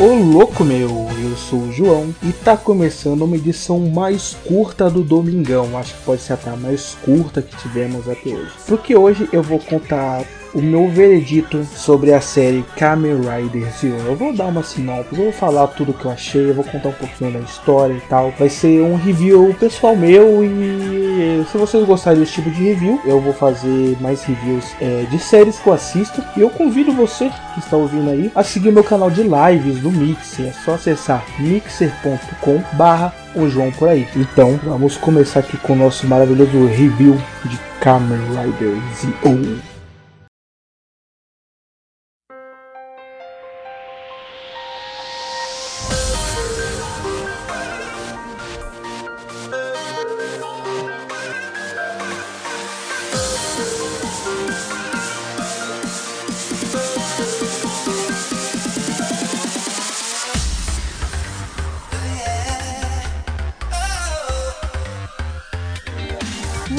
Ô louco meu, eu sou o João e tá começando uma edição mais curta do Domingão, acho que pode ser até a mais curta que tivemos até hoje. Porque hoje eu vou contar o meu veredito sobre a série Kamen Rider Zero. Eu vou dar uma sinopse, eu vou falar tudo que eu achei, eu vou contar um pouquinho da história e tal. Vai ser um review pessoal meu e se vocês gostarem desse tipo de review, eu vou fazer mais reviews é, de séries que eu assisto. E eu convido você que está ouvindo aí a seguir meu canal de lives do Mixer. É só acessar mixer.com barra o João por aí. Então, vamos começar aqui com o nosso maravilhoso review de Kamen Rider Zero.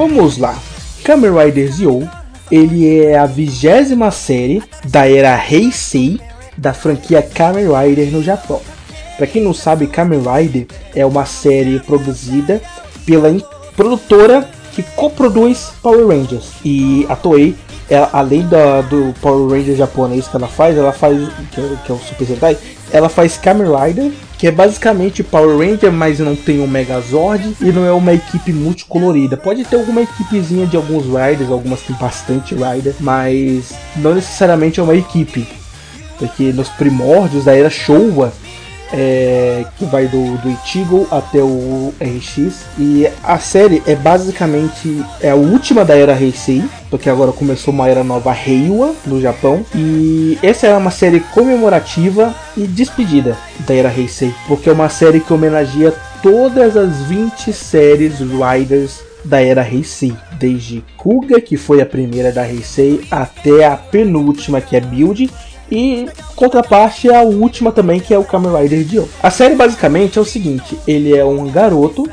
Vamos lá. Kamen Rider Zio, ele é a vigésima série da era Heisei da franquia Kamen Rider no Japão. Para quem não sabe, Kamen Rider é uma série produzida pela produtora que coproduz Power Rangers. E a Toei, ela, além da, do Power Ranger japonês que ela faz, ela faz que é, que é o Super Sentai, ela faz Kamen Rider que é basicamente Power Ranger, mas não tem um Megazord e não é uma equipe multicolorida. Pode ter alguma equipezinha de alguns Riders, algumas tem bastante Rider, mas não necessariamente é uma equipe. Porque nos primórdios da era Showa, é, que vai do, do Ichigo até o RX. E a série é basicamente é a última da era Heisei, porque agora começou uma era nova Reiwa no Japão. E essa é uma série comemorativa e despedida da era Heisei, porque é uma série que homenageia todas as 20 séries Riders da era Heisei, desde Kuga, que foi a primeira da Heisei, até a penúltima, que é Build, e contraparte é a última também, que é o Kamen Rider Dio. A série basicamente é o seguinte: ele é um garoto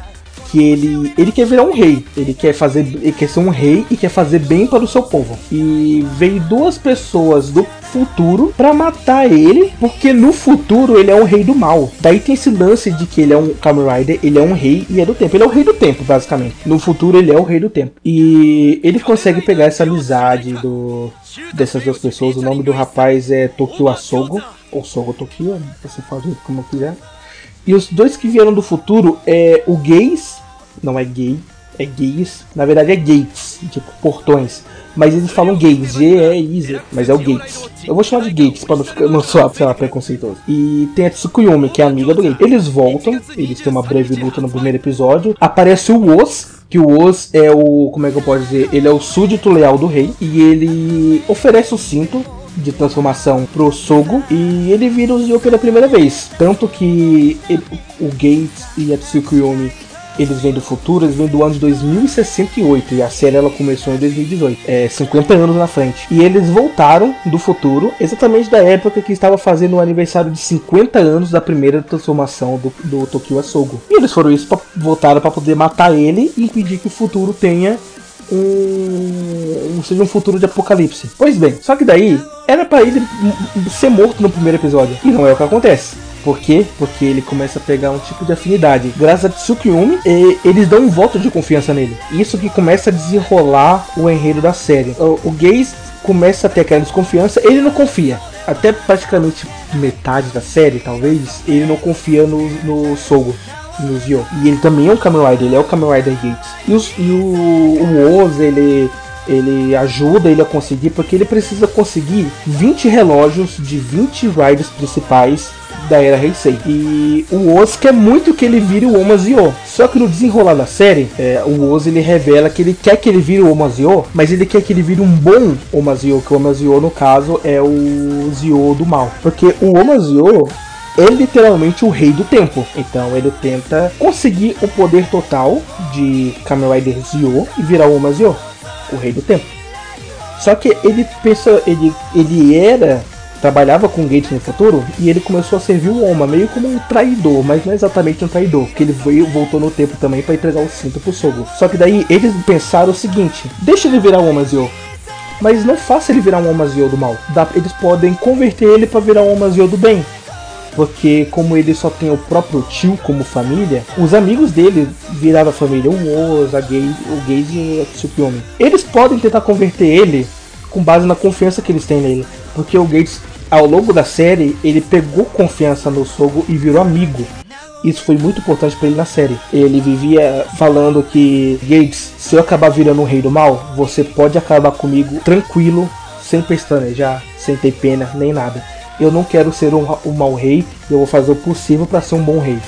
que ele, ele quer virar um rei. Ele quer fazer, ele quer ser um rei e quer fazer bem para o seu povo. E veio duas pessoas do futuro para matar ele, porque no futuro ele é um rei do mal. Daí tem esse lance de que ele é um Kamen Rider, ele é um rei e é do tempo. Ele é o rei do tempo, basicamente. No futuro ele é o rei do tempo. E ele consegue pegar essa amizade do dessas duas pessoas. O nome do rapaz é Tokyo Asogo, ou Sogo Tokyo, né? você fala como quiser. E os dois que vieram do futuro é o Gays, não é gay, é gays, na verdade é gates, tipo portões. Mas eles falam gays, G-E-I-Z, mas é o gates. Eu vou chamar de gates para não ficar não soar, sei lá, preconceituoso. E tem a Tsukuyumi, que é amiga do gay. Eles voltam, eles têm uma breve luta no primeiro episódio. Aparece o Oz, que o Oz é o, como é que eu posso dizer, ele é o súdito leal do rei e ele oferece o cinto de transformação pro Sogo e ele vira o Zio pela primeira vez. Tanto que ele, o Gates e a Tsukuyomi eles vêm do futuro, eles vêm do ano de 2068 e a série ela começou em 2018, é 50 anos na frente. E eles voltaram do futuro exatamente da época que estava fazendo o aniversário de 50 anos da primeira transformação do, do Tokyo Asogo. E eles foram isso, pra, voltaram para poder matar ele e impedir que o futuro tenha um, seja um futuro de apocalipse. Pois bem, só que daí era para ele ser morto no primeiro episódio. E não é o que acontece. Por quê? Porque ele começa a pegar um tipo de afinidade. Graças a Tsukiyumi, eles dão um voto de confiança nele. Isso que começa a desenrolar o enredo da série. O, o Gaze começa a ter aquela desconfiança, ele não confia. Até praticamente metade da série, talvez, ele não confia no, no Sogo no Zio. E ele também é um Kamen Rider, ele é o Kamen Rider Gates. E, os, e o, o Oz, ele, ele ajuda ele a conseguir, porque ele precisa conseguir 20 relógios de 20 Riders principais da era Heisei. E o Oz quer muito que ele vire o Omazio. Só que no desenrolar da série, é, o Oz ele revela que ele quer que ele vire o Omazio, mas ele quer que ele vire um bom Omazio, que o Omazio no caso é o Zio do mal. Porque o Omazio é literalmente o rei do tempo. Então ele tenta conseguir o poder total de Kamen Rider Zio e virar o Omazio, o rei do tempo. Só que ele pensa, ele, ele era trabalhava com Gates no futuro e ele começou a servir o Oma meio como um traidor, mas não é exatamente um traidor, porque ele veio, voltou no tempo também para entregar o cinto pro Sogo. Só que daí eles pensaram o seguinte: deixa ele virar o Omazio. Mas não faça ele virar um Omazio do mal. Eles podem converter ele para virar um Omazio do bem. Porque como ele só tem o próprio tio como família, os amigos dele viraram a família. O Oz, a Gaze, o Gaze e o Tsukiyomi. Eles podem tentar converter ele com base na confiança que eles têm nele. Porque o Gates, ao longo da série, ele pegou confiança no Sogo e virou amigo. Isso foi muito importante para ele na série. Ele vivia falando que Gates, se eu acabar virando um rei do mal, você pode acabar comigo tranquilo, sem pestanejar, sem ter pena, nem nada eu não quero ser um, um mau rei, eu vou fazer o possível para ser um bom rei.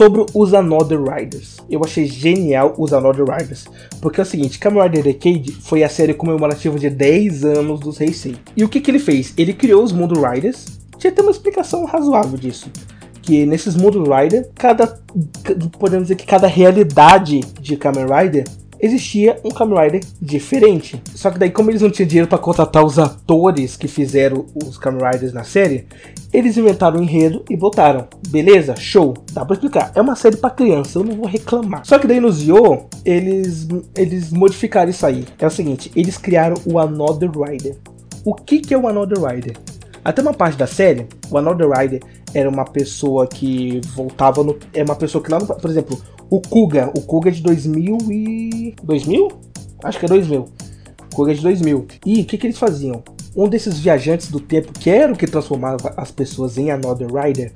Sobre os Another Riders. Eu achei genial os Another Riders, porque é o seguinte, Kamen Rider Decade foi a série comemorativa de 10 anos dos Heisei. E o que, que ele fez? Ele criou os Mundo Riders, tinha até uma explicação razoável disso. Que nesses Mundo Rider, cada. Podemos dizer que cada realidade de Kamen Rider existia um Kamen Rider diferente. Só que daí, como eles não tinham dinheiro para contratar os atores que fizeram os Kamen Riders na série, eles inventaram o um enredo e botaram. Beleza? Show. Dá pra explicar. É uma série para criança, eu não vou reclamar. Só que daí no Zio, eles, eles modificaram isso aí. É o seguinte, eles criaram o Another Rider. O que, que é o Another Rider? Até uma parte da série, o Another Rider era uma pessoa que voltava no. É uma pessoa que lá no. Por exemplo, o Kuga. O Kuga é de 2000 e. 2000? Acho que é 2000. O Kuga é de 2000. E o que, que eles faziam? Um desses viajantes do tempo, que era o que transformava as pessoas em Another Rider,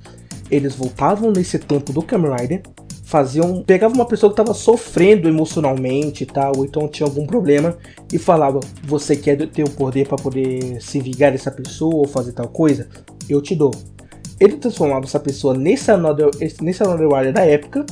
eles voltavam nesse tempo do Kamen Rider, faziam. Pegavam uma pessoa que estava sofrendo emocionalmente e tal, ou então tinha algum problema, e falava: Você quer ter o poder para poder se vingar dessa pessoa ou fazer tal coisa? Eu te dou ele transformava essa pessoa nesse Another, nesse Another Rider da época,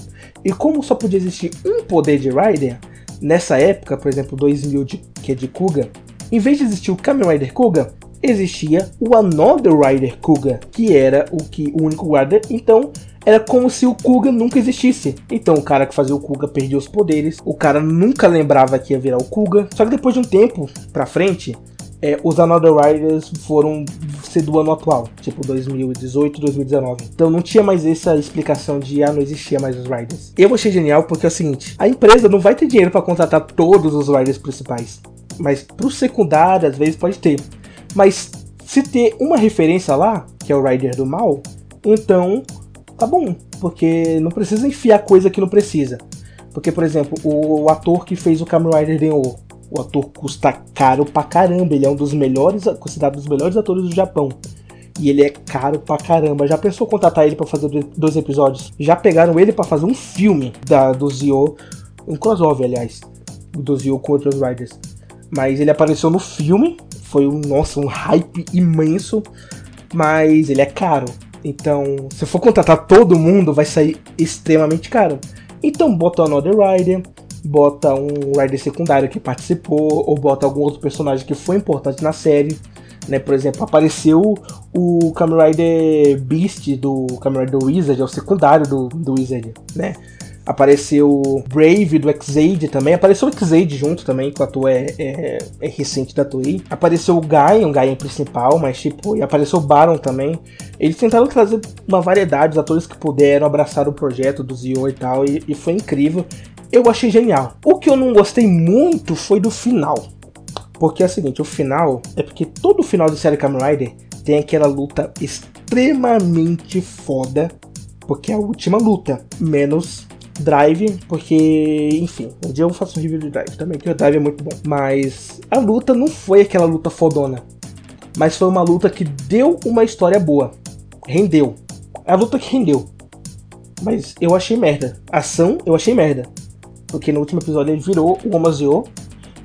e como só podia existir um poder de Rider, nessa época, por exemplo, 2000, de, que é de Kuga, em vez de existir o Kamen Rider Kuga, existia o Another Rider Kuga, que era o, que, o único Rider, então era como se o Kuga nunca existisse. Então o cara que fazia o Kuga perdia os poderes, o cara nunca lembrava que ia virar o Kuga, só que depois de um tempo pra frente, é, os Another Riders foram ser do ano atual, tipo 2018, 2019. Então não tinha mais essa explicação de ah, não existia mais os Riders. Eu achei genial porque é o seguinte: a empresa não vai ter dinheiro para contratar todos os Riders principais, mas pro secundário às vezes pode ter. Mas se ter uma referência lá, que é o Rider do mal, então tá bom, porque não precisa enfiar coisa que não precisa. Porque, por exemplo, o, ator que fez o Kamen Rider Denho, o ator custa caro pra caramba. Ele é um dos melhores, considerado um dos melhores atores do Japão. E ele é caro pra caramba. Já pensou contratar ele para fazer dois episódios? Já pegaram ele para fazer um filme da, do Zio. Um crossover, aliás. Do Zio com outros Riders. Mas ele apareceu no filme. Foi um, nossa, um hype imenso. Mas ele é caro. Então, se for contratar todo mundo, vai sair extremamente caro. Então, bota Another Rider bota um rider secundário que participou, ou bota algum outro personagem que foi importante na série. Né? Por exemplo, apareceu o Kamen Rider Beast do Kamen Rider Wizard, é o secundário do, do Wizard, né? Apareceu Brave do X-Aid também. Apareceu o X-Aid junto também, que o ator é, é, é, recente da Toei. Apareceu o Guy, um Guy principal, mas tipo, e apareceu o Baron também. Eles tentaram trazer uma variedade, os atores que puderam abraçar o projeto do Zio e tal, e, e foi incrível eu achei genial. O que eu não gostei muito foi do final. Porque é o seguinte, o final é porque todo final de série Kamen Rider tem aquela luta extremamente foda, porque é a última luta, menos Drive, porque, enfim, um dia eu faço um review de Drive também, que o Drive é muito bom. Mas a luta não foi aquela luta fodona, mas foi uma luta que deu uma história boa, rendeu. É a luta que rendeu. Mas eu achei merda. Ação, eu achei merda. Porque no último episódio ele virou o Omazio,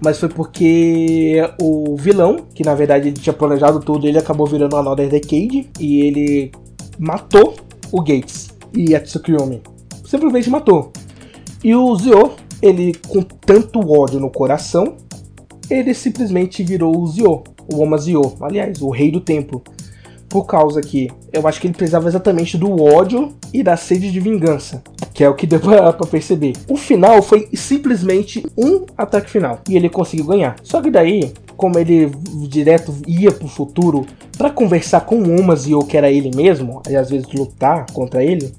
mas foi porque o vilão, que na verdade ele tinha planejado tudo, ele acabou virando a Another Decade e ele matou o Gates e a Tsukuyomi. Simplesmente matou. E o Zio, ele com tanto ódio no coração, ele simplesmente virou o Zio, o Omazio, aliás, o rei do templo. Por causa que eu acho que ele precisava exatamente do ódio e da sede de vingança que é o que deu pra, pra, perceber. O final foi simplesmente um ataque final e ele conseguiu ganhar. Só que daí como ele direto ia pro futuro para conversar com o Omazio, que era ele mesmo, e às vezes lutar contra ele,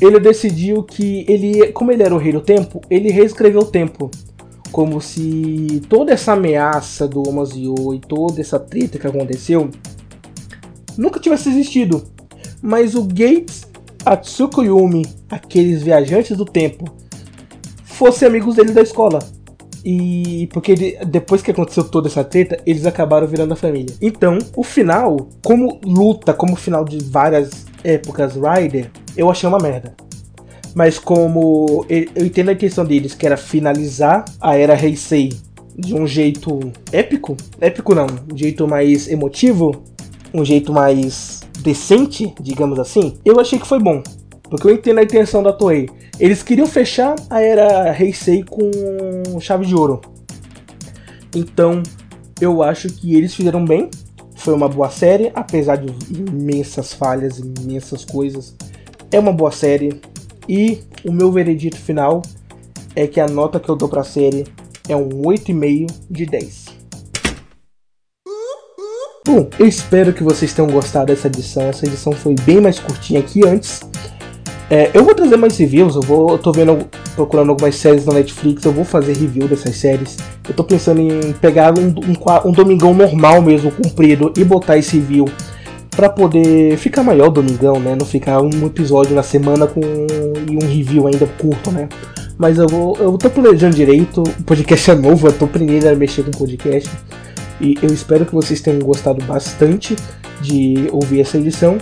ele decidiu que ele, como ele era o rei do tempo, ele reescreveu o tempo. Como se toda essa ameaça do Omazio e toda essa treta que aconteceu nunca tivesse existido. Mas o Gates, a Tsukuyomi, aqueles viajantes do tempo, fossem amigos dele da escola. E porque ele, depois que aconteceu toda essa treta, eles acabaram virando a família. Então, o final, como luta, como final de várias épocas Rider, eu achei uma merda. Mas como eu entendo a intenção deles, que era finalizar a era Heisei de um jeito épico, épico não, um jeito mais emotivo, um jeito mais decente, digamos assim, eu achei que foi bom. Porque eu entendo a intenção da Toei. Eles queriam fechar a era Heisei com chave de ouro. Então, eu acho que eles fizeram bem. Foi uma boa série, apesar de imensas falhas, imensas coisas. É uma boa série. E o meu veredito final é que a nota que eu dou pra série é um 8,5 de 10. Bom, eu espero que vocês tenham gostado dessa edição. Essa edição foi bem mais curtinha que antes. É, eu vou trazer mais reviews, eu vou. Eu tô vendo, procurando algumas séries na Netflix, eu vou fazer review dessas séries. Eu tô pensando em pegar um, um, um domingão normal mesmo, comprido, e botar esse review para poder ficar maior o domingão, né? Não ficar um episódio na semana com e um review ainda curto, né? Mas eu vou. Eu tô planejando direito, o podcast é novo, eu tô primeiro a mexer com podcast. E eu espero que vocês tenham gostado bastante de ouvir essa edição.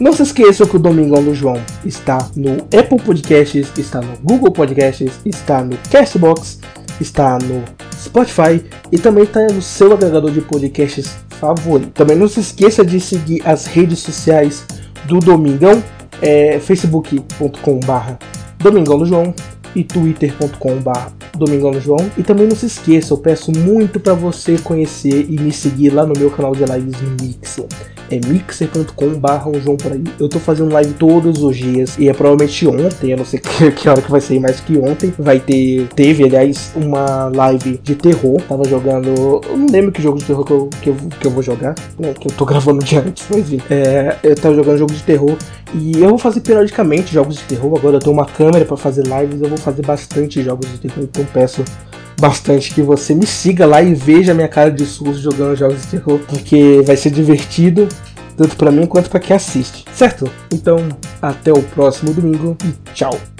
Não se esqueçam que o Domingão do João está no Apple Podcasts, está no Google Podcasts, está no Castbox, está no Spotify e também está no seu agregador de podcasts favorito. Também não se esqueça de seguir as redes sociais do Domingão, é facebook.com/barra Domingão do João e twitter.com/barra Domingão do João. E também não se esqueça, eu peço muito para você conhecer e me seguir lá no meu canal de lives Mixer é mixer.com/barra João por aí. Eu tô fazendo live todos os dias e é provavelmente ontem, eu não sei que, que hora que vai sair mais que ontem, vai ter, teve aliás uma live de terror. Tava jogando, eu não lembro que jogo de terror que eu, que eu, que eu vou jogar, né, que eu tô gravando de antes, mas enfim. É, eu tava jogando jogo de terror e eu vou fazer periodicamente jogos de terror. Agora eu tenho uma câmera para fazer lives, eu vou fazer bastante jogos de terror, então peço bastante que você me siga lá e veja a minha cara de susto jogando jogos de terror, porque vai ser divertido, tanto para mim quanto para quem assiste, certo? Então, até o próximo domingo e tchau!